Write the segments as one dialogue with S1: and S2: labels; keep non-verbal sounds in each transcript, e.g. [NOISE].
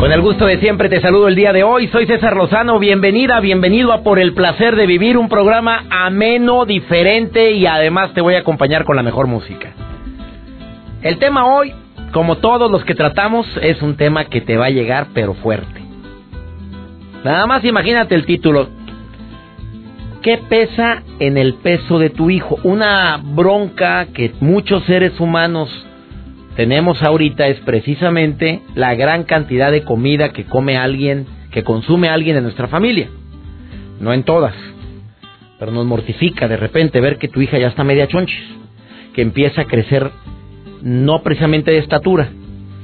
S1: Con el gusto de siempre te saludo el día de hoy. Soy César Lozano. Bienvenida, bienvenido a Por el placer de vivir, un programa ameno, diferente y además te voy a acompañar con la mejor música. El tema hoy, como todos los que tratamos, es un tema que te va a llegar pero fuerte. Nada más imagínate el título. ¿Qué pesa en el peso de tu hijo? Una bronca que muchos seres humanos tenemos ahorita es precisamente la gran cantidad de comida que come alguien, que consume alguien en nuestra familia. No en todas, pero nos mortifica de repente ver que tu hija ya está media chonchis, que empieza a crecer no precisamente de estatura,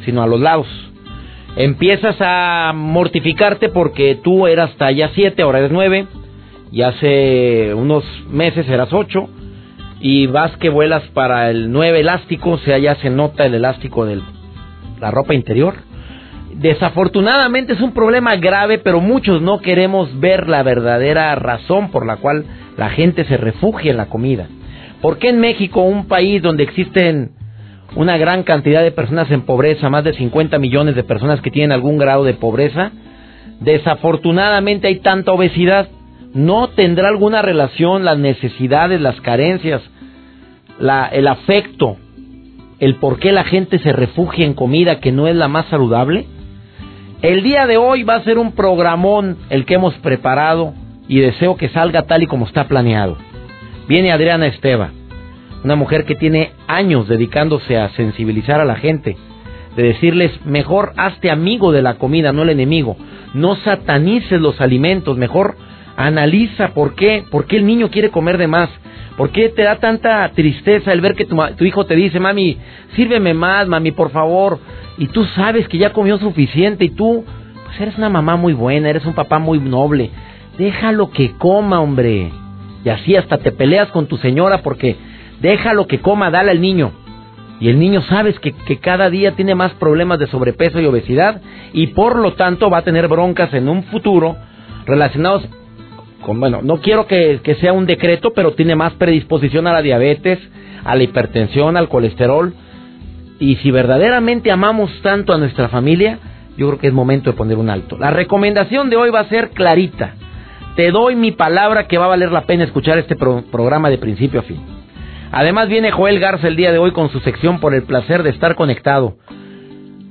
S1: sino a los lados. Empiezas a mortificarte porque tú eras talla 7, ahora eres 9, y hace unos meses eras 8, y vas que vuelas para el 9 elástico, o sea, ya se nota el elástico de la ropa interior. Desafortunadamente es un problema grave, pero muchos no queremos ver la verdadera razón por la cual la gente se refugia en la comida. ¿Por qué en México, un país donde existen una gran cantidad de personas en pobreza, más de 50 millones de personas que tienen algún grado de pobreza, desafortunadamente hay tanta obesidad? ¿No tendrá alguna relación las necesidades, las carencias, el afecto, el por qué la gente se refugia en comida que no es la más saludable? El día de hoy va a ser un programón el que hemos preparado y deseo que salga tal y como está planeado. Viene Adriana Esteva, una mujer que tiene años dedicándose a sensibilizar a la gente, de decirles, mejor hazte amigo de la comida, no el enemigo, no satanices los alimentos, mejor Analiza por qué, por qué el niño quiere comer de más. ¿Por qué te da tanta tristeza el ver que tu, hijo te dice, mami, sírveme más, mami, por favor? Y tú sabes que ya comió suficiente y tú, pues eres una mamá muy buena, eres un papá muy noble. Déjalo que coma, hombre. Y así hasta te peleas con tu señora porque déjalo que coma, dale al niño. Y el niño sabes que, que cada día tiene más problemas de sobrepeso y obesidad y por lo tanto va a tener broncas en un futuro relacionados bueno, no quiero que, sea un decreto, pero tiene más predisposición a la diabetes, a la hipertensión, al colesterol. Y si verdaderamente amamos tanto a nuestra familia, yo creo que es momento de poner un alto. La recomendación de hoy va a ser clarita. Te doy mi palabra que va a valer la pena escuchar este programa de principio a fin. Además viene Joel Garza el día de hoy con su sección por el placer de estar conectado.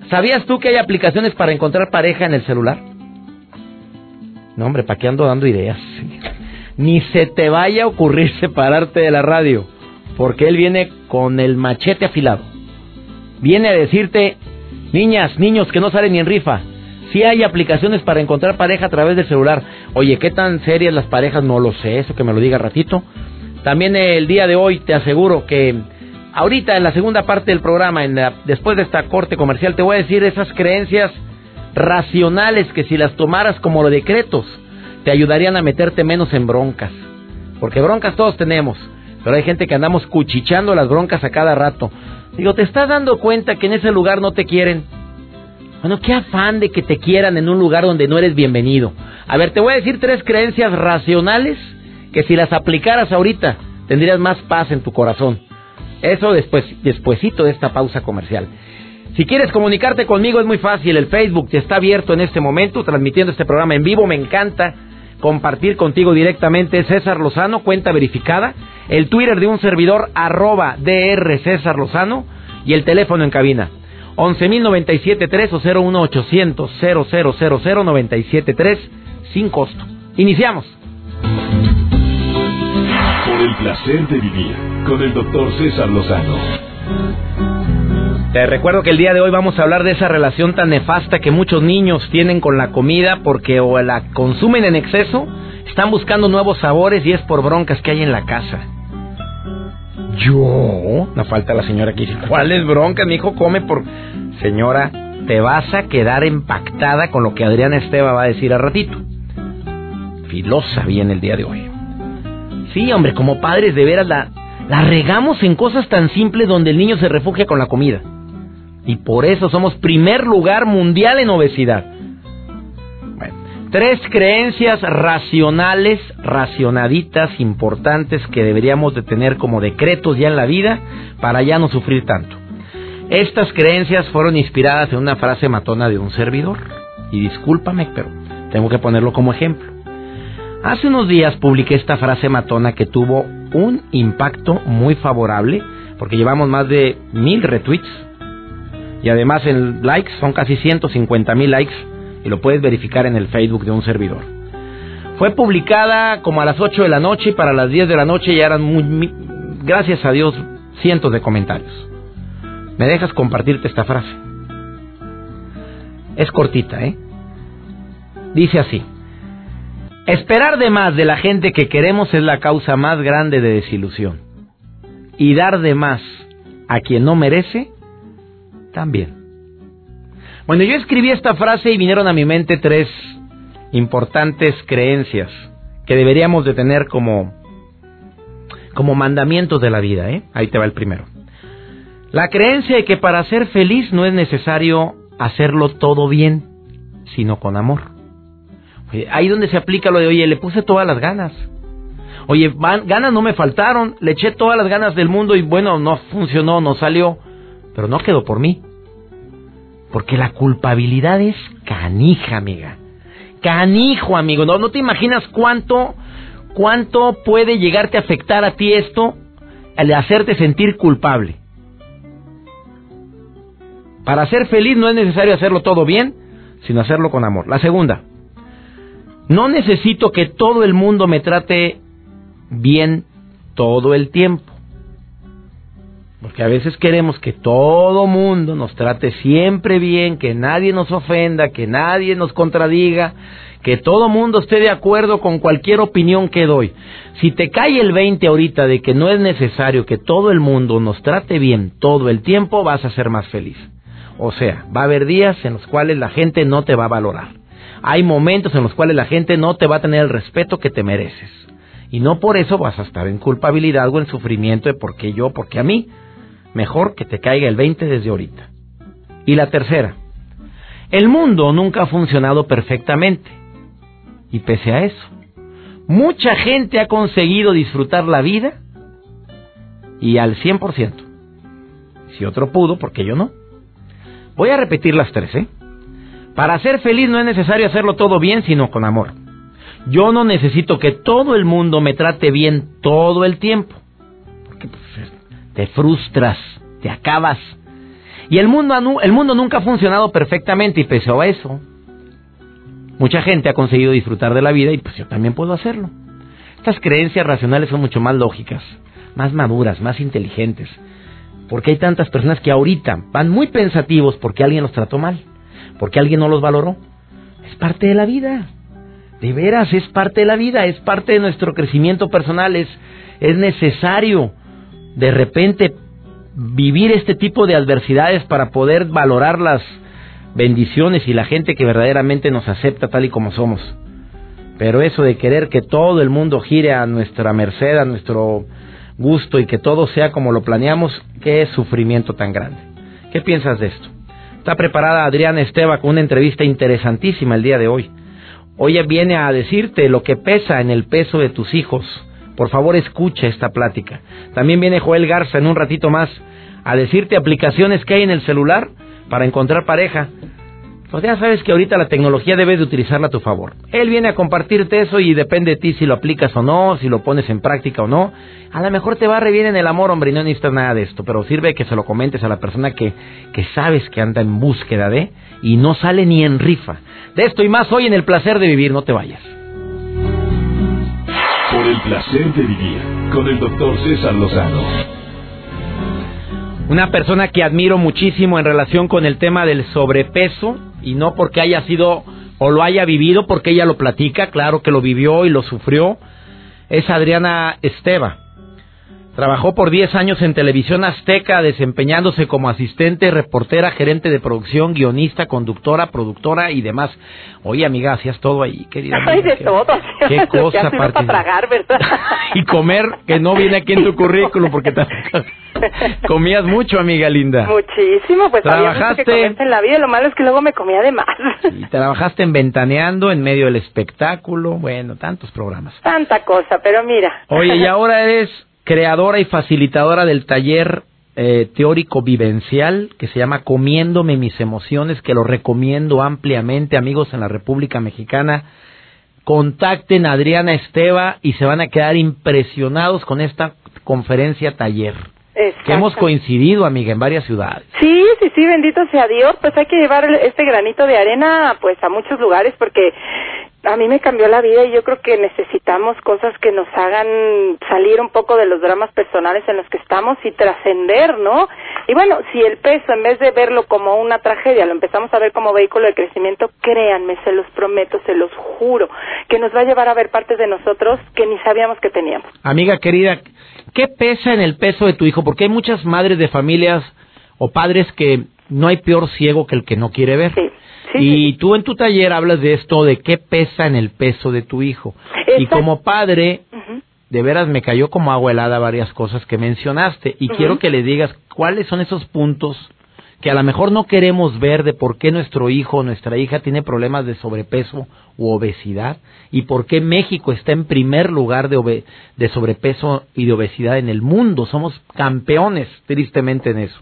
S1: ¿Sabías tú que hay aplicaciones para encontrar pareja en el celular? No, hombre, ¿para qué ando dando ideas? Ni se te vaya a ocurrir [LAUGHS] separarte de la radio, porque él viene con el machete afilado. Viene a decirte, niñas, niños que no salen ni en rifa, si hay aplicaciones para encontrar pareja a través del celular. Oye, ¿qué tan serias las parejas? No lo sé, eso que me lo diga ratito. También el día de hoy te aseguro que ahorita en la segunda parte del programa, en después de esta corte comercial, te voy a decir esas creencias racionales que si las tomaras como los decretos, te ayudarían a meterte menos en broncas. Porque broncas todos tenemos, pero hay gente que andamos cuchichando las broncas a cada rato. Digo, ¿te estás dando cuenta que en ese lugar no te quieren? Bueno, qué afán de que te quieran en un lugar donde no eres bienvenido. A ver, te voy a decir tres creencias racionales que si las aplicaras ahorita tendrías más paz en tu corazón. Eso después, despuesito de esta pausa comercial. Si quieres comunicarte conmigo es muy fácil, el Facebook está abierto en este momento, transmitiendo este programa en vivo, me encanta compartir contigo directamente César Lozano, cuenta verificada, el Twitter de un servidor arroba DR César Lozano y el teléfono en cabina 11.097.3 o 01800 0000973 sin costo. Iniciamos.
S2: Por el placer de vivir con el doctor César Lozano.
S1: Te recuerdo que el día de hoy vamos a hablar de esa relación tan nefasta que muchos niños tienen con la comida porque o la consumen en exceso, están buscando nuevos sabores y es por broncas que hay en la casa. ¿Yo? No falta la señora que dice, ¿cuál es bronca? Mi hijo come por... Señora, te vas a quedar impactada con lo que Adriana Esteba va a decir al ratito. Filosa viene el día de hoy. Sí, hombre, como padres de veras la, la regamos en cosas tan simples donde el niño se refugia con la comida. Y por eso somos primer lugar mundial en obesidad. tres creencias racionales, racionaditas, importantes que deberíamos de tener como decretos ya en la vida para ya no sufrir tanto. Estas creencias fueron inspiradas en una frase matona de un servidor. Y discúlpame, pero tengo que ponerlo como ejemplo. Hace unos días publiqué esta frase matona que tuvo un impacto muy favorable, porque llevamos más de mil retweets. Y además en likes son casi 150 mil likes y lo puedes verificar en el Facebook de un servidor. Fue publicada como a las 8 de la noche y para las 10 de la noche ya eran muy, gracias a Dios, cientos de comentarios. ¿Me dejas compartirte esta frase? Es cortita, ¿eh? Dice así. Esperar de más de la gente que queremos es la causa más grande de desilusión. Y dar de más a quien no merece, también. Bueno, yo escribí esta frase y vinieron a mi mente tres importantes creencias que deberíamos de tener como, como mandamientos de la vida, ¿eh? Ahí te va el primero. La creencia de que para ser feliz no es necesario hacerlo todo bien, sino con amor. ahí donde se aplica lo de, oye, le puse todas las ganas. Oye, ganas no me faltaron, le eché todas las ganas del mundo y bueno, no funcionó, no salió, pero no quedó por mí. Porque la culpabilidad es canija, amiga. Canijo, amigo. No, no te imaginas cuánto, cuánto puede llegarte a afectar a ti esto al hacerte sentir culpable. Para ser feliz no es necesario hacerlo todo bien, sino hacerlo con amor. La segunda, no necesito que todo el mundo me trate bien todo el tiempo. Porque a veces queremos que todo mundo nos trate siempre bien, que nadie nos ofenda, que nadie nos contradiga, que todo mundo esté de acuerdo con cualquier opinión que doy. Si te cae el 20 ahorita de que no es necesario que todo el mundo nos trate bien todo el tiempo, vas a ser más feliz. O sea, va a haber días en los cuales la gente no te va a valorar. Hay momentos en los cuales la gente no te va a tener el respeto que te mereces. Y no por eso vas a estar en culpabilidad o en sufrimiento de por qué yo, por qué a mí. Mejor que te caiga el 20 desde ahorita. Y la tercera, el mundo nunca ha funcionado perfectamente. Y pese a eso, mucha gente ha conseguido disfrutar la vida y al 100%. Si otro pudo, ¿por qué yo no? Voy a repetir las tres, ¿eh? Para ser feliz no es necesario hacerlo todo bien, sino con amor. Yo no necesito que todo el mundo me trate bien todo el tiempo. Porque pues, te frustras, te acabas. Y el mundo, el mundo nunca ha funcionado perfectamente y pese a eso, mucha gente ha conseguido disfrutar de la vida y pues yo también puedo hacerlo. Estas creencias racionales son mucho más lógicas, más maduras, más inteligentes. Porque hay tantas personas que ahorita van muy pensativos porque alguien los trató mal, porque alguien no los valoró. Es parte de la vida. De veras, es parte de la vida, es parte de nuestro crecimiento personal, es, es necesario de repente vivir este tipo de adversidades para poder valorar las bendiciones y la gente que verdaderamente nos acepta tal y como somos. Pero eso de querer que todo el mundo gire a nuestra merced, a nuestro gusto y que todo sea como lo planeamos, qué sufrimiento tan grande. ¿Qué piensas de esto? Está preparada Adriana Esteba con una entrevista interesantísima el día de hoy. Hoy viene a decirte lo que pesa en el peso de tus hijos. Por favor, escucha esta plática. También viene Joel Garza en un ratito más a decirte aplicaciones que hay en el celular para encontrar pareja. Pues ya sabes que ahorita la tecnología debes de utilizarla a tu favor. Él viene a compartirte eso y depende de ti si lo aplicas o no, si lo pones en práctica o no. A lo mejor te va re bien en el amor, hombre, y no necesitas nada de esto, pero sirve que se lo comentes a la persona que, que sabes que anda en búsqueda de y no sale ni en rifa. De esto y más hoy en el placer de vivir, no te vayas.
S2: Por el placer de vivir, con el doctor César Lozano.
S1: Una persona que admiro muchísimo en relación con el tema del sobrepeso y no porque haya sido o lo haya vivido, porque ella lo platica, claro que lo vivió y lo sufrió, es Adriana Esteva. Trabajó por 10 años en Televisión Azteca, desempeñándose como asistente, reportera, gerente de producción, guionista, conductora, productora y demás. Oye, amiga, hacías todo ahí, querida.
S3: Ay, de todo.
S1: Qué cosa
S3: para tragar, ¿verdad? [LAUGHS]
S1: y comer, que no viene aquí en tu currículum, porque [LAUGHS] comías mucho, amiga linda.
S3: Muchísimo, pues trabajaste que en la vida, lo malo es que luego me comía de más.
S1: y trabajaste en Ventaneando, en medio del espectáculo, bueno, tantos programas.
S3: Tanta cosa, pero mira.
S1: Oye, y ahora eres creadora y facilitadora del taller eh, teórico vivencial que se llama Comiéndome mis emociones, que lo recomiendo ampliamente, amigos en la República Mexicana. Contacten a Adriana Esteva y se van a quedar impresionados con esta conferencia taller. Que hemos coincidido, amiga, en varias ciudades.
S3: Sí, sí, sí, bendito sea Dios. Pues hay que llevar este granito de arena, pues, a muchos lugares, porque a mí me cambió la vida y yo creo que necesitamos cosas que nos hagan salir un poco de los dramas personales en los que estamos y trascender, ¿no? Y bueno, si el peso, en vez de verlo como una tragedia, lo empezamos a ver como vehículo de crecimiento, créanme, se los prometo, se los juro, que nos va a llevar a ver partes de nosotros que ni sabíamos que teníamos.
S1: Amiga querida, ¿qué pesa en el peso de tu hijo? Porque hay muchas madres de familias o padres que no hay peor ciego que el que no quiere ver.
S3: Sí
S1: y tú en tu taller hablas de esto, de qué pesa en el peso de tu hijo. Y como padre, de veras me cayó como agua helada varias cosas que mencionaste. Y quiero que le digas cuáles son esos puntos que a lo mejor no queremos ver de por qué nuestro hijo o nuestra hija tiene problemas de sobrepeso u obesidad y por qué México está en primer lugar de, de sobrepeso y de obesidad en el mundo. Somos campeones, tristemente, en eso.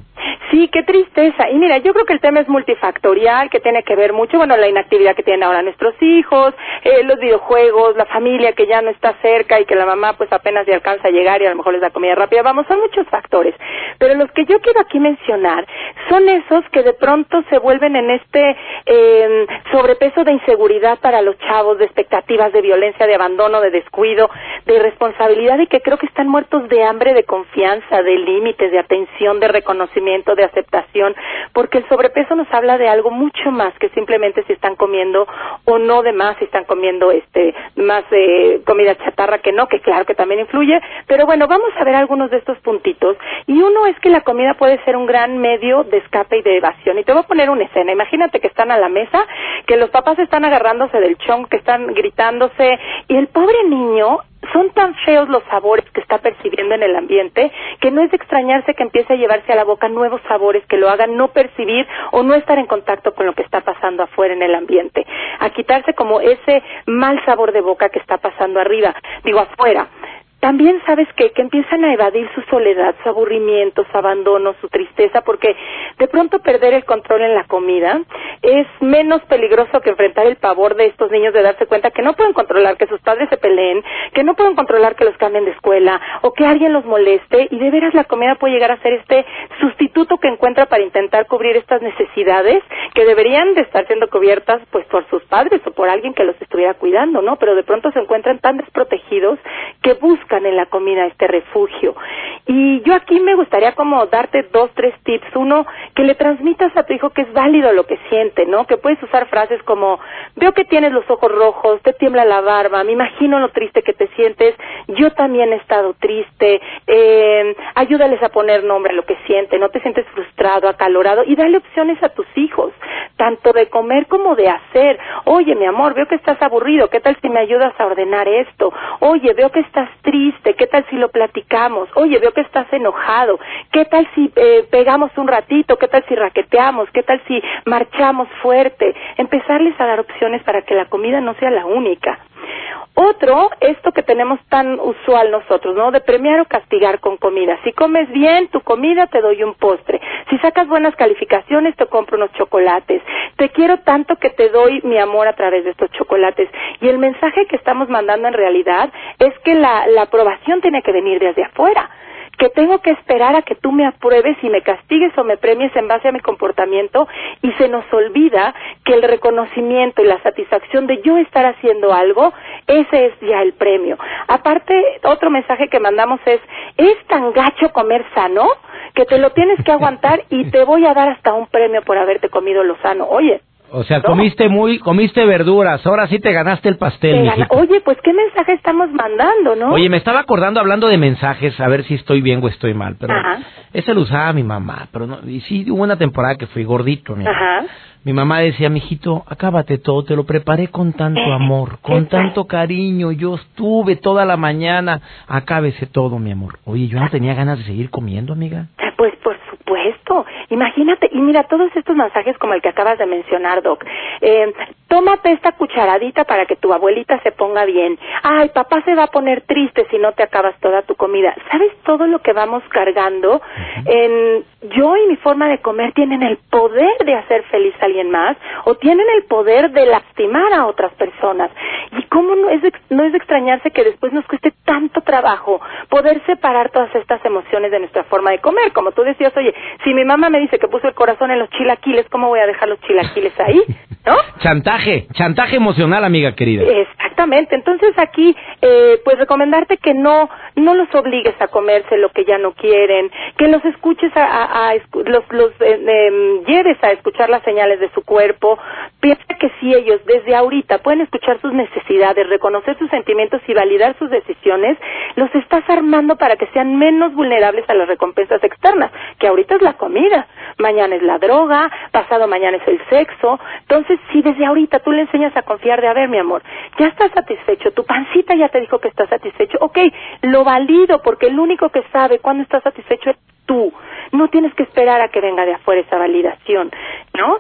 S3: Sí, qué tristeza. Y mira, yo creo que el tema es multifactorial, que tiene que ver mucho, bueno, la inactividad que tienen ahora nuestros hijos, eh, los videojuegos, la familia que ya no está cerca y que la mamá pues apenas le alcanza a llegar y a lo mejor les da comida rápida. Vamos, son muchos factores. Pero los que yo quiero aquí mencionar son esos que de pronto se vuelven en este eh, sobrepeso de inseguridad para los chavos, de expectativas, de violencia, de abandono, de descuido, de irresponsabilidad y que creo que están muertos de hambre, de confianza, de límites, de atención, de reconocimiento, de aceptación, porque el sobrepeso nos habla de algo mucho más que simplemente si están comiendo o no de más, si están comiendo este más eh, comida chatarra que no, que claro que también influye, pero bueno, vamos a ver algunos de estos puntitos. Y uno es que la comida puede ser un gran medio de escape y de evasión. Y te voy a poner una escena, imagínate que están a la mesa, que los papás están agarrándose del chong, que están gritándose y el pobre niño son tan feos los sabores que está percibiendo en el ambiente que no es de extrañarse que empiece a llevarse a la boca nuevos sabores que lo hagan no percibir o no estar en contacto con lo que está pasando afuera en el ambiente, a quitarse como ese mal sabor de boca que está pasando arriba, digo afuera también sabes que, que empiezan a evadir su soledad, su aburrimiento, su abandono, su tristeza, porque de pronto perder el control en la comida es menos peligroso que enfrentar el pavor de estos niños de darse cuenta que no pueden controlar que sus padres se peleen, que no pueden controlar que los cambien de escuela o que alguien los moleste y de veras la comida puede llegar a ser este sustituto que encuentra para intentar cubrir estas necesidades que deberían de estar siendo cubiertas pues por sus padres o por alguien que los estuviera cuidando, ¿no? Pero de pronto se encuentran tan desprotegidos que buscan en la comida este refugio. Y yo aquí me gustaría como darte dos, tres tips. Uno, que le transmitas a tu hijo que es válido lo que siente, ¿no? Que puedes usar frases como, veo que tienes los ojos rojos, te tiembla la barba, me imagino lo triste que te sientes, yo también he estado triste, eh, ayúdales a poner nombre a lo que siente, no te sientes frustrado, acalorado y dale opciones a tus hijos, tanto de comer como de hacer. Oye, mi amor, veo que estás aburrido, ¿qué tal si me ayudas a ordenar esto? Oye, veo que estás triste ¿Qué tal si lo platicamos? Oye, veo que estás enojado. ¿Qué tal si eh, pegamos un ratito? ¿Qué tal si raqueteamos? ¿Qué tal si marchamos fuerte? Empezarles a dar opciones para que la comida no sea la única. Otro, esto que tenemos tan usual nosotros, ¿no? De premiar o castigar con comida. Si comes bien tu comida, te doy un postre. Si sacas buenas calificaciones, te compro unos chocolates. Te quiero tanto que te doy mi amor a través de estos chocolates. Y el mensaje que estamos mandando en realidad es que la, la aprobación tiene que venir desde afuera que tengo que esperar a que tú me apruebes y me castigues o me premies en base a mi comportamiento y se nos olvida que el reconocimiento y la satisfacción de yo estar haciendo algo, ese es ya el premio. Aparte, otro mensaje que mandamos es, es tan gacho comer sano que te lo tienes que aguantar y te voy a dar hasta un premio por haberte comido lo sano. Oye,
S1: O sea, comiste muy, comiste verduras, ahora sí te ganaste el pastel,
S3: Oye, pues qué mensaje estamos mandando, ¿no?
S1: Oye, me estaba acordando hablando de mensajes, a ver si estoy bien o estoy mal, pero ese lo usaba mi mamá, pero no, y sí hubo una temporada que fui gordito, mi Ajá. Mi mamá decía, mijito, acábate todo, te lo preparé con tanto [LAUGHS] amor, con tanto cariño, yo estuve toda la mañana, acábese todo, mi amor. Oye, yo no tenía ganas de seguir comiendo, amiga.
S3: Pues por supuesto, imagínate, y mira, todos estos mensajes como el que acabas de mencionar, Doc, eh, tómate esta cucharadita para que tu abuelita se ponga bien. Ay, papá se va a poner triste si no te acabas toda tu comida. ¿Sabes todo lo que vamos cargando? en, yo y mi forma de comer tienen el poder de hacer feliz a alguien más o tienen el poder de lastimar a otras personas. ¿Y cómo no es, no es de extrañarse que después nos cueste tanto trabajo poder separar todas estas emociones de nuestra forma de comer? Como tú decías, oye, si mi mamá me dice que puso el corazón en los chilaquiles, ¿cómo voy a dejar los chilaquiles ahí? [LAUGHS] ¿No?
S1: Chantaje, chantaje emocional, amiga querida.
S3: Exactamente. Entonces aquí, eh, pues recomendarte que no, no los obligues a comerse lo que ya no quieren, que los escuches a, a, los, los eh, em, lleves a escuchar las señales de su cuerpo. Piensa si ellos desde ahorita pueden escuchar sus necesidades, reconocer sus sentimientos y validar sus decisiones, los estás armando para que sean menos vulnerables a las recompensas externas, que ahorita es la comida, mañana es la droga, pasado mañana es el sexo. Entonces, si desde ahorita tú le enseñas a confiar de, a ver, mi amor, ya estás satisfecho, tu pancita ya te dijo que estás satisfecho, ok, lo valido porque el único que sabe cuándo estás satisfecho es tú. No tienes que esperar a que venga de afuera esa validación, ¿no?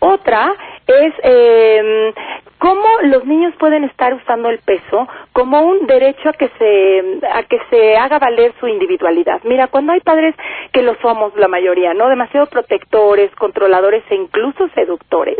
S3: Otra es eh, cómo los niños pueden estar usando el peso como un derecho a que se a que se haga valer su individualidad. Mira, cuando hay padres que lo somos la mayoría, ¿no? Demasiado protectores, controladores e incluso seductores.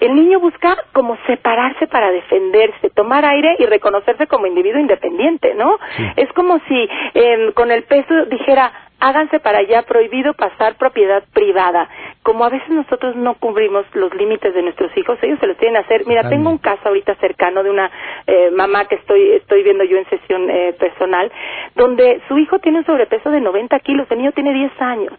S3: El niño busca como separarse para defenderse, tomar aire y reconocerse como individuo independiente, ¿no? Es como si eh, con el peso dijera, háganse para allá, prohibido pasar propiedad privada. Como a veces nosotros no cubrimos los límites de nuestros hijos, ellos se los tienen que hacer. Mira, tengo un caso ahorita cercano de una eh, mamá que estoy, estoy viendo yo en sesión eh, personal, donde su hijo tiene un sobrepeso de 90 kilos, el niño tiene 10 años.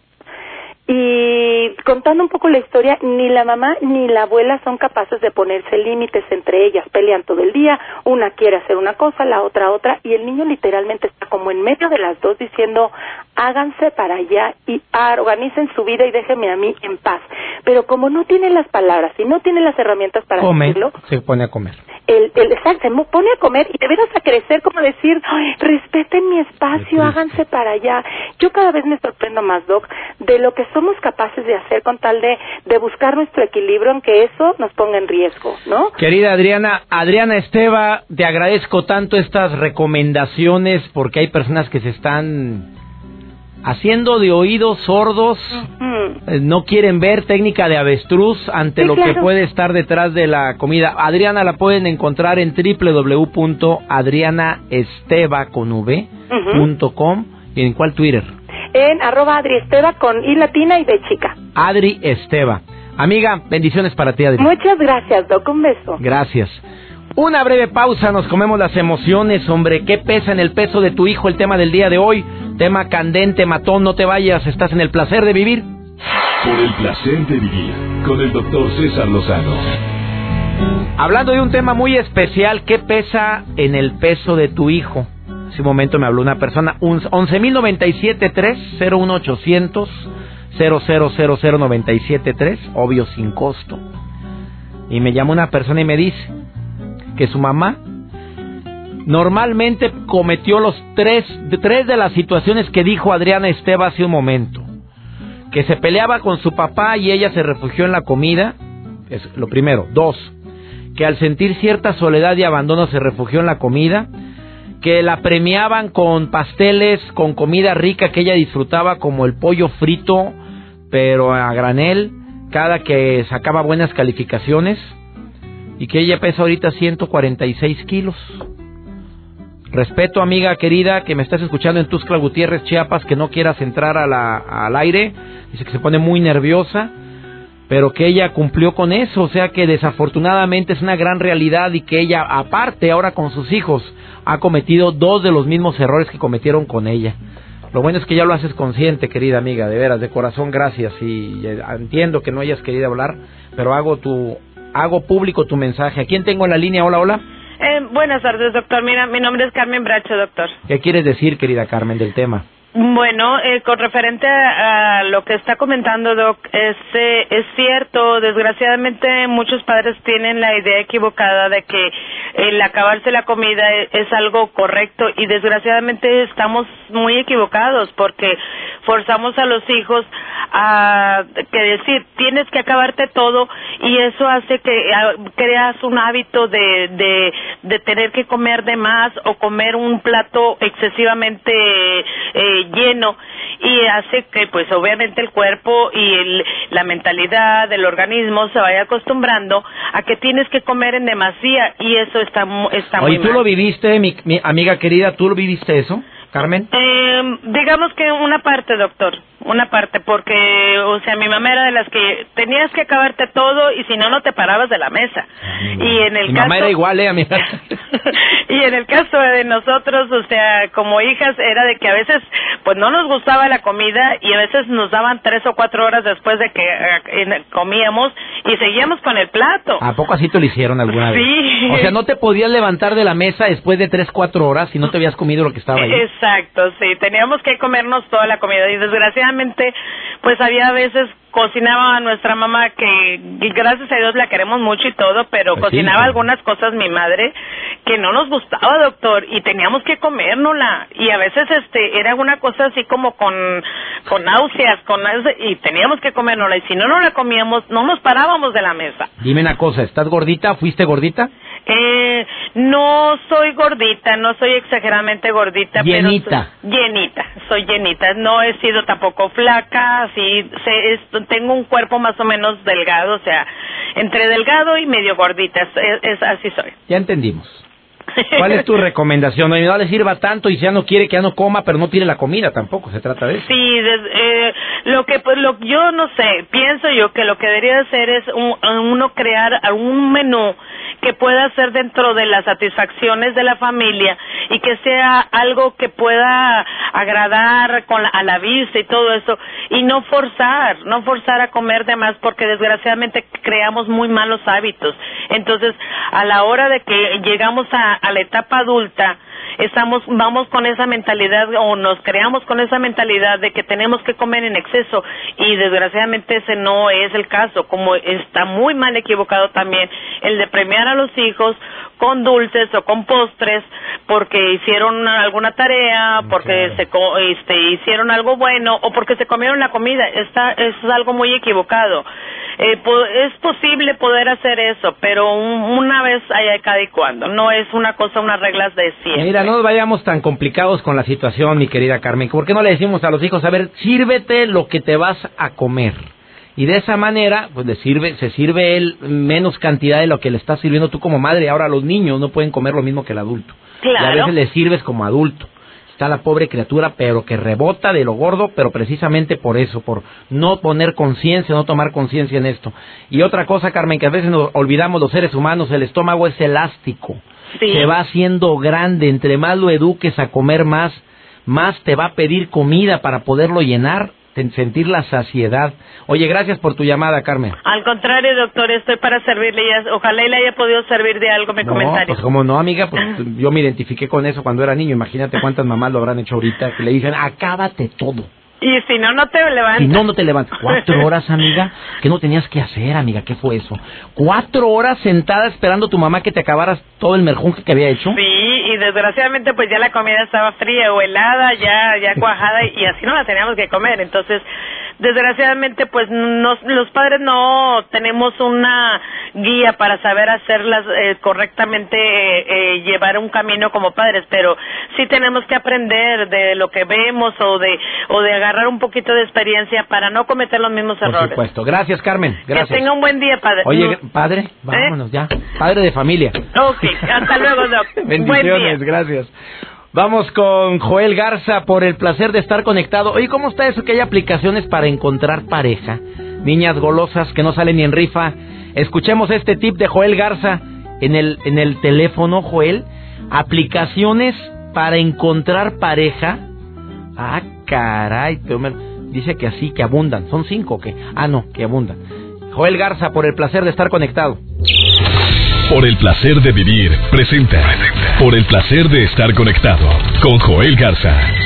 S3: Y contando un poco la historia, ni la mamá ni la abuela son capaces de ponerse límites entre ellas, pelean todo el día, una quiere hacer una cosa, la otra otra, y el niño literalmente está como en medio de las dos diciendo, háganse para allá y organicen su vida y déjenme a mí en paz. Pero como no tiene las palabras y no tiene las herramientas para decirlo,
S1: se pone a comer.
S3: El, el, se pone a comer y de veras a crecer como decir, respeten mi espacio, háganse para allá. Yo cada vez me sorprendo más, Doc, de lo que somos capaces de hacer con tal de, de buscar nuestro equilibrio, aunque eso nos ponga en riesgo, ¿no?
S1: Querida Adriana, Adriana Esteba, te agradezco tanto estas recomendaciones porque hay personas que se están haciendo de oídos sordos, eh, no quieren ver técnica de avestruz ante lo que puede estar detrás de la comida. Adriana la pueden encontrar en www.adrianaesteba.com y en cuál Twitter.
S3: En arroba Adri Esteba con I latina y de chica.
S1: Adri Esteba. Amiga, bendiciones para ti, Adri.
S3: Muchas gracias, Doc. Un beso.
S1: Gracias. Una breve pausa, nos comemos las emociones, hombre. ¿Qué pesa en el peso de tu hijo el tema del día de hoy? Tema candente, matón, no te vayas, estás en el placer de vivir.
S2: Por el placer de vivir, con el doctor César Lozano.
S1: Hablando de un tema muy especial, ¿qué pesa en el peso de tu hijo? Hace un momento me habló una persona, 11.097.3, 01800 0000973, obvio sin costo. Y me llama una persona y me dice, que su mamá normalmente cometió los tres, tres de las situaciones que dijo Adriana Esteba hace un momento. Que se peleaba con su papá y ella se refugió en la comida, es lo primero. Dos, que al sentir cierta soledad y abandono se refugió en la comida. Que la premiaban con pasteles, con comida rica que ella disfrutaba, como el pollo frito, pero a granel, cada que sacaba buenas calificaciones y que ella pesa ahorita 146 kilos. Respeto, amiga querida, que me estás escuchando en Tuscla Gutiérrez, Chiapas, que no quieras entrar a la, al aire. Dice que se pone muy nerviosa, pero que ella cumplió con eso. O sea que desafortunadamente es una gran realidad y que ella, aparte ahora con sus hijos, ha cometido dos de los mismos errores que cometieron con ella. Lo bueno es que ya lo haces consciente, querida amiga, de veras, de corazón, gracias. Y eh, entiendo que no hayas querido hablar, pero hago tu hago público tu mensaje. ¿A quién tengo en la línea? Hola, hola.
S4: Eh, buenas tardes, doctor. Mira, mi nombre es Carmen Bracho, doctor.
S1: ¿Qué quieres decir, querida Carmen, del tema?
S4: Bueno, eh, con referente a, lo que está comentando Doc, es, eh, es cierto, desgraciadamente muchos padres tienen la idea equivocada de que el acabarse la comida es, es, algo correcto y desgraciadamente estamos muy equivocados porque forzamos a los hijos a que decir tienes que acabarte todo y eso hace que a, creas un hábito de, de, de tener que comer de más o comer un plato excesivamente eh, lleno y hace que pues obviamente el cuerpo y el, la mentalidad del organismo se vaya acostumbrando a que tienes que comer en demasía y eso está, está
S1: Oye,
S4: muy
S1: ¿tú lo viviste, mi, mi amiga querida? ¿Tú lo viviste eso, Carmen?
S4: Eh, digamos que una parte, doctor una parte porque o sea mi mamá era de las que tenías que acabarte todo y si no no te parabas de la mesa. Y en el
S1: mi
S4: caso
S1: mamá era igual eh amiga [LAUGHS]
S4: y en el caso de nosotros o sea como hijas era de que a veces pues no nos gustaba la comida y a veces nos daban tres o cuatro horas después de que eh, comíamos y seguíamos con el plato.
S1: A poco así te lo hicieron alguna vez
S4: sí.
S1: O sea no te podías levantar de la mesa después de tres cuatro horas si no te habías comido lo que estaba ahí
S4: exacto sí teníamos que comernos toda la comida y desgraciadamente pues había veces cocinaba a nuestra mamá que gracias a Dios la queremos mucho y todo, pero
S1: Pues
S4: cocinaba
S1: sí.
S4: algunas cosas mi madre que no nos gustaba, doctor, y teníamos que comérnosla y a veces este era una cosa así como con con náuseas, con y teníamos que comérnosla y si no no la comíamos no nos parábamos de la mesa.
S1: dime una cosa ¿estás gordita? ¿fuiste gordita?
S4: Eh, no soy gordita, no soy exageradamente gordita,
S1: Llenita.
S4: pero soy- llenita, soy llenita. No he sido tampoco flaca, sí, sé, es- tengo un cuerpo más o menos delgado, o sea, entre delgado y medio gordita, es, es- así soy.
S1: ya entendimos ¿Cuál es tu [LAUGHS] recomendación? No le sirva tanto y si ya no quiere que ya no coma, pero no tire la comida tampoco, se trata de eso.
S4: Sí, eh, lo que pues lo yo no sé, pienso yo que lo que debería hacer es un- uno crear algún menú que pueda ser dentro de las satisfacciones de la familia y que sea algo que pueda agradar con la- a la vista y todo eso y no forzar, no forzar a comer de más porque desgraciadamente creamos muy malos hábitos. Entonces, a la hora de que llegamos a, a la etapa adulta, estamos vamos con esa mentalidad o nos creamos con esa mentalidad de que tenemos que comer en exceso y desgraciadamente ese no es el caso como está muy mal equivocado también el de premiar a los hijos con dulces o con postres porque hicieron alguna tarea porque se co- este hicieron algo bueno o porque se comieron la comida está es algo muy equivocado eh, po- es posible poder hacer eso pero un- una vez allá cada y cuando no es una cosa unas reglas de siempre
S1: Mira, no nos vayamos tan complicados con la situación, mi querida Carmen. ¿Por qué no le decimos a los hijos, a ver, sírvete lo que te vas a comer? Y de esa manera, pues le sirve, se sirve él menos cantidad de lo que le estás sirviendo tú como madre. Ahora los niños no pueden comer lo mismo que el adulto. Y a
S4: Claro.
S1: veces le sirves como adulto. Está la pobre criatura, pero que rebota de lo gordo, pero precisamente por eso, por no poner conciencia, no tomar conciencia en esto. Y otra cosa, Carmen, que a veces nos olvidamos los seres humanos, el estómago es elástico
S4: Sí.
S1: se va haciendo grande. Entre más lo eduques a comer más, más te va a pedir comida para poderlo llenar, sentir la saciedad. Oye, gracias por tu llamada, Carmen.
S4: Al contrario, doctor, estoy para servirle. Ya, ojalá y le haya podido servir de algo mi
S1: No,
S4: comentario.
S1: pues como no, amiga, pues yo me identifiqué con eso cuando era niño. Imagínate cuántas mamás lo habrán hecho ahorita que le dicen, acábate todo.
S4: Y si no, no te levantas.
S1: Si no, no te levantas. Cuatro [LAUGHS] horas, amiga. ¿Qué no tenías que hacer, amiga? ¿Qué fue eso? Cuatro horas sentada esperando a tu mamá que te acabaras todo el merjunje que había hecho.
S4: Sí, y desgraciadamente pues ya la comida estaba fría o helada, ya ya cuajada y así no la teníamos que comer. Entonces, desgraciadamente pues nos, los padres no tenemos una guía para saber hacerlas eh, correctamente, eh, eh, llevar un camino como padres, pero sí tenemos que aprender de lo que vemos o de o de agarrar un poquito de experiencia para no cometer los mismos
S1: Por
S4: errores.
S1: supuesto. Gracias, Carmen. Gracias.
S4: Que tenga un buen día, padre.
S1: Oye, padre, vámonos ya. Padre de familia.
S4: Ok, hasta luego, Doc. [LAUGHS] Buen
S1: Bendiciones,
S4: día.
S1: gracias. Vamos con Joel Garza por el placer de estar conectado. Oye, ¿cómo está eso que hay aplicaciones para encontrar pareja? Niñas golosas que no salen ni en rifa. Escuchemos este tip de Joel Garza en el, en el teléfono, Joel. Aplicaciones para encontrar pareja. Ah, caray. Dice que así, que abundan. ¿Son cinco o qué? Ah, no, que abundan. Joel Garza, por el placer de estar conectado.
S2: Por el placer de vivir, presenta. Por el placer de estar conectado con Joel Garza.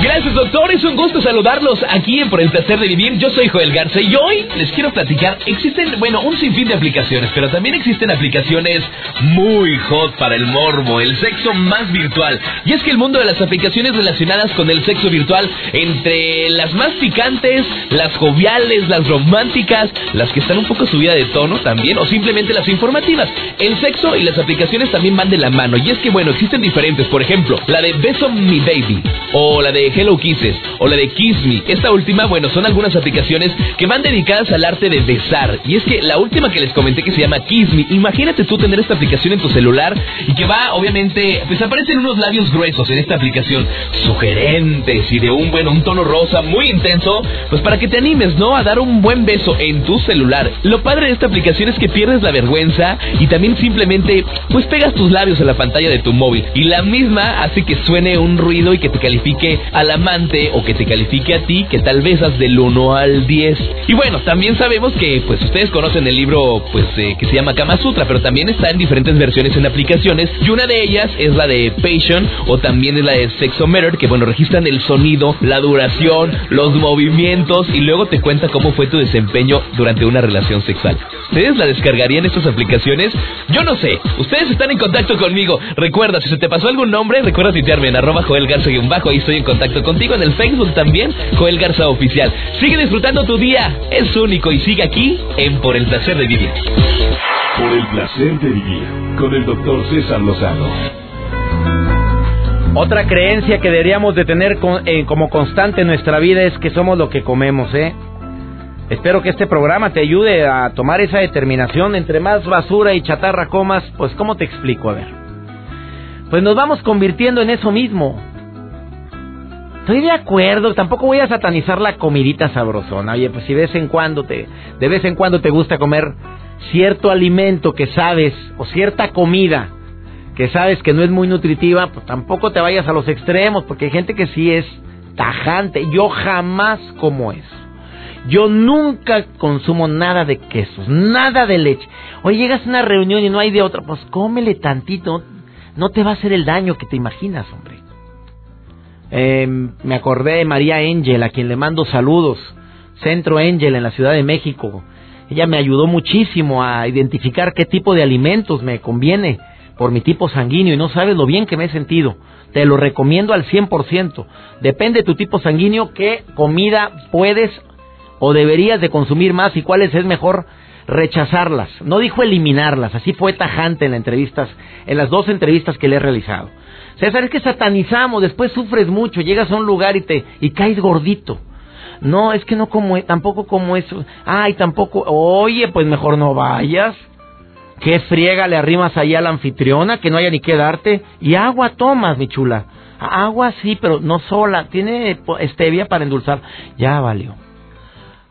S5: Gracias, doctor. Es un gusto saludarlos aquí en Por el Placer de Vivir. Yo soy Joel Garza y hoy les quiero platicar. Existen, bueno, un sinfín de aplicaciones, pero también existen aplicaciones muy hot para el morbo, el sexo más virtual. Y es que el mundo de las aplicaciones relacionadas con el sexo virtual, entre las más picantes, las joviales, las románticas, las que están un poco subida de tono también, o simplemente las informativas. El sexo y las aplicaciones también van de la mano. Y es que, bueno, existen diferentes. Por ejemplo, la de Beso Me Baby o la de Hello Kisses o la de Kiss Me. Esta última, bueno, son algunas aplicaciones que van dedicadas al arte de besar. Y es que la última que les comenté que se llama Kiss Me, imagínate tú tener esta aplicación en tu celular y que va, obviamente, pues aparecen unos labios gruesos en esta aplicación, sugerentes y de un, bueno, un tono rosa muy intenso, pues para que te animes, ¿no? A dar un buen beso en tu celular. Lo padre de esta aplicación es que pierdes la vergüenza y también simplemente, pues pegas tus labios a la pantalla de tu móvil. Y la misma hace que suene un ruido y que te califique al amante o que te califique a ti que tal vez has del 1 al 10. Y bueno, también sabemos que pues ustedes conocen el libro pues eh, que se llama Kama Sutra, pero también está en diferentes versiones en aplicaciones y una de ellas es la de Passion o también es la de Sexometer que bueno, registran el sonido, la duración, los movimientos y luego te cuenta cómo fue tu desempeño durante una relación sexual. ¿Ustedes la descargarían estas aplicaciones? Yo no sé. Ustedes están en contacto conmigo. Recuerda, si se te pasó algún nombre, recuerda tuitearme en arroba Joel Garza-bajo. Ahí estoy en contacto contigo en el Facebook también, Joel Garza Oficial. Sigue disfrutando tu día, es único y sigue aquí en Por el Placer de Vivir.
S2: Por el Placer de Vivir, con el doctor César Lozano.
S1: Otra creencia que deberíamos de tener eh, como constante en nuestra vida es que somos lo que comemos, ¿eh? Espero que este programa te ayude a tomar esa determinación. Entre más basura y chatarra comas, pues ¿cómo te explico? A ver. Pues nos vamos convirtiendo en eso mismo. Estoy de acuerdo, tampoco voy a satanizar la comidita sabrosona. Oye, pues si de vez en cuando te, de vez en cuando te gusta comer cierto alimento que sabes, o cierta comida que sabes que no es muy nutritiva, pues tampoco te vayas a los extremos, porque hay gente que sí es tajante. Yo jamás como eso. Yo nunca consumo nada de quesos, nada de leche. Oye, llegas a una reunión y no hay de otra, pues cómele tantito, no te va a hacer el daño que te imaginas, hombre. Eh, me acordé de María Angel, a quien le mando saludos. Centro Angel en la Ciudad de México. Ella me ayudó muchísimo a identificar qué tipo de alimentos me conviene por mi tipo sanguíneo y no sabes lo bien que me he sentido. Te lo recomiendo al 100%. Depende de tu tipo sanguíneo qué comida puedes o deberías de consumir más y cuáles es mejor rechazarlas. No dijo eliminarlas, así fue tajante en las entrevistas, en las dos entrevistas que le he realizado. César, es que satanizamos, después sufres mucho, llegas a un lugar y te y caes gordito. No, es que no como, tampoco como eso. Ay, tampoco, oye, pues mejor no vayas. ¿Qué friega le arrimas ahí a la anfitriona? Que no haya ni que darte. Y agua tomas, mi chula. Agua sí, pero no sola. Tiene stevia para endulzar. Ya valió.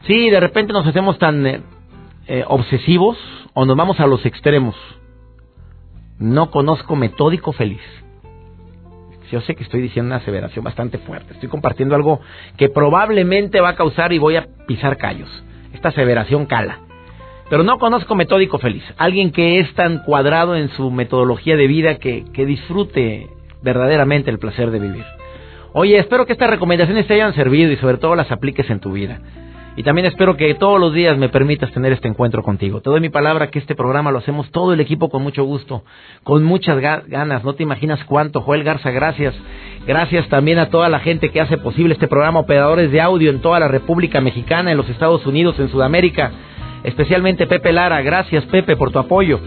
S1: Sí, de repente nos hacemos tan eh, eh, obsesivos o nos vamos a los extremos. No conozco metódico feliz. Yo sé que estoy diciendo una aseveración bastante fuerte. Estoy compartiendo algo que probablemente va a causar y voy a pisar callos. Esta aseveración cala. Pero no conozco metódico feliz. Alguien que es tan cuadrado en su metodología de vida que, que disfrute verdaderamente el placer de vivir. Oye, espero que estas recomendaciones te hayan servido y sobre todo las apliques en tu vida. Y también espero que todos los días me permitas tener este encuentro contigo. Te doy mi palabra que este programa lo hacemos todo el equipo con mucho gusto, con muchas ganas. No te imaginas cuánto. Joel Garza, gracias. Gracias también a toda la gente que hace posible este programa, operadores de audio en toda la República Mexicana, en los Estados Unidos, en Sudamérica. Especialmente Pepe Lara. Gracias Pepe por tu apoyo.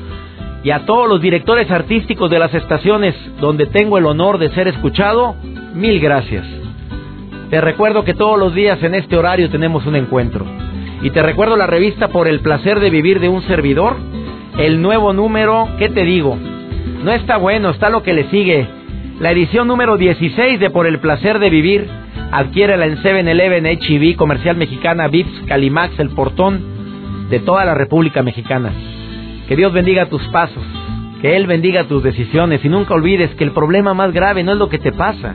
S1: Y a todos los directores artísticos de las estaciones donde tengo el honor de ser escuchado, mil gracias. Te recuerdo que todos los días en este horario tenemos un encuentro. Y te recuerdo la revista Por el placer de vivir de un servidor. El nuevo número, ¿qué te digo? No está bueno, está lo que le sigue. La edición número 16 de Por el placer de vivir. Adquiérela en 7-Eleven, HB, Comercial Mexicana, Vips, Calimax, El Portón, de toda la República Mexicana. Que Dios bendiga tus pasos, que Él bendiga tus decisiones y nunca olvides que el problema más grave no es lo que te pasa,